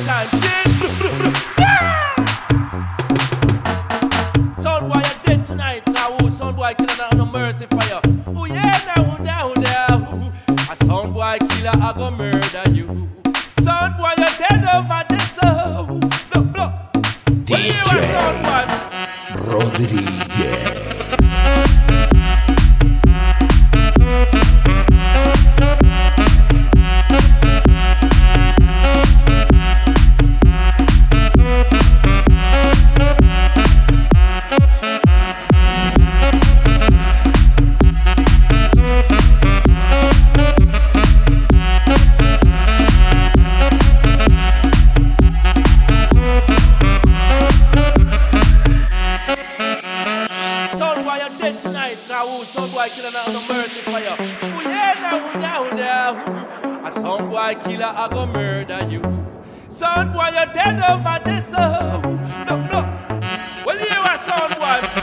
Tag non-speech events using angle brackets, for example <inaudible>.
<laughs> Rodríguez. Now, who son boy killer not no mercy you? Who yeah now, now, now? A son boy killer, I go murder you. Son boy, you're dead over this. Oh, look, look. Well, you a son boy.